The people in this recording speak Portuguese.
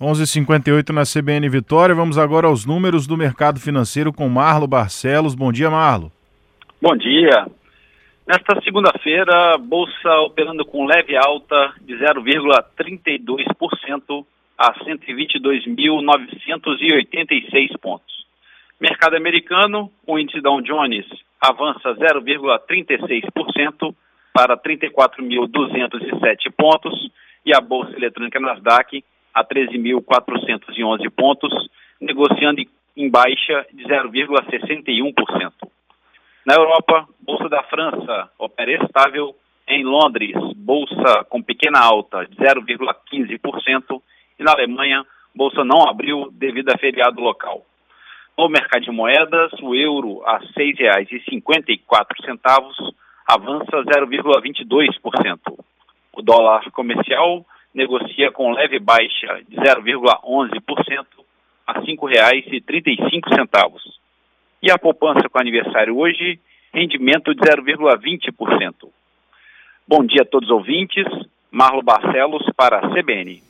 11:58 na CBN Vitória. Vamos agora aos números do mercado financeiro com Marlo Barcelos. Bom dia, Marlo. Bom dia. Nesta segunda-feira, bolsa operando com leve alta de 0,32% a 122.986 pontos. Mercado americano, o índice Dow Jones avança 0,36% para 34.207 pontos e a bolsa eletrônica Nasdaq a 13.411 pontos, negociando em baixa de 0,61%. Na Europa, Bolsa da França opera estável. Em Londres, Bolsa com pequena alta de 0,15%. E na Alemanha, Bolsa não abriu devido a feriado local. No mercado de moedas, o euro a R$ 6,54 avança 0,22%. O dólar comercial negocia com leve baixa de 0,11% a R$ 5,35. E a poupança com aniversário hoje, rendimento de 0,20%. Bom dia a todos os ouvintes. Marlo Barcelos para a CBN.